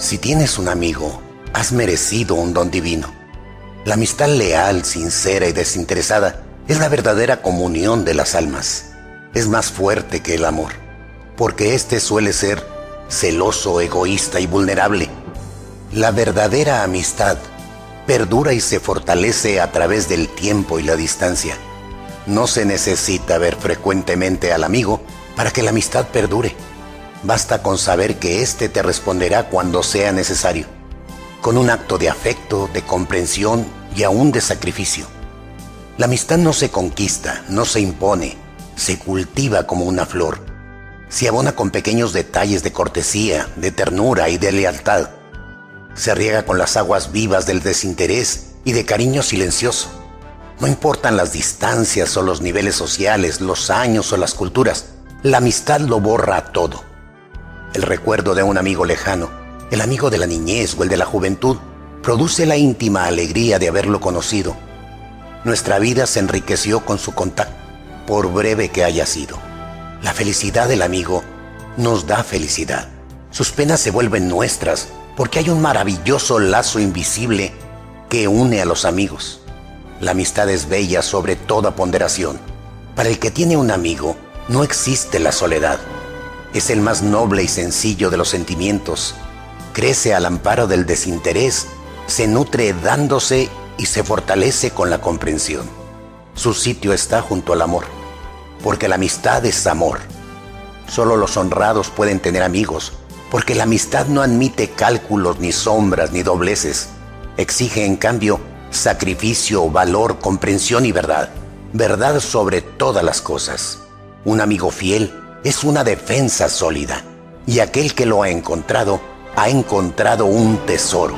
Si tienes un amigo, has merecido un don divino. La amistad leal, sincera y desinteresada es la verdadera comunión de las almas. Es más fuerte que el amor, porque éste suele ser celoso, egoísta y vulnerable. La verdadera amistad perdura y se fortalece a través del tiempo y la distancia. No se necesita ver frecuentemente al amigo para que la amistad perdure. Basta con saber que éste te responderá cuando sea necesario, con un acto de afecto, de comprensión y aún de sacrificio. La amistad no se conquista, no se impone, se cultiva como una flor. Se abona con pequeños detalles de cortesía, de ternura y de lealtad. Se riega con las aguas vivas del desinterés y de cariño silencioso. No importan las distancias o los niveles sociales, los años o las culturas, la amistad lo borra todo el recuerdo de un amigo lejano, el amigo de la niñez o el de la juventud, produce la íntima alegría de haberlo conocido. Nuestra vida se enriqueció con su contacto, por breve que haya sido. La felicidad del amigo nos da felicidad. Sus penas se vuelven nuestras porque hay un maravilloso lazo invisible que une a los amigos. La amistad es bella sobre toda ponderación. Para el que tiene un amigo, no existe la soledad es el más noble y sencillo de los sentimientos. Crece al amparo del desinterés, se nutre dándose y se fortalece con la comprensión. Su sitio está junto al amor, porque la amistad es amor. Solo los honrados pueden tener amigos, porque la amistad no admite cálculos, ni sombras, ni dobleces. Exige, en cambio, sacrificio, valor, comprensión y verdad. Verdad sobre todas las cosas. Un amigo fiel es una defensa sólida y aquel que lo ha encontrado ha encontrado un tesoro.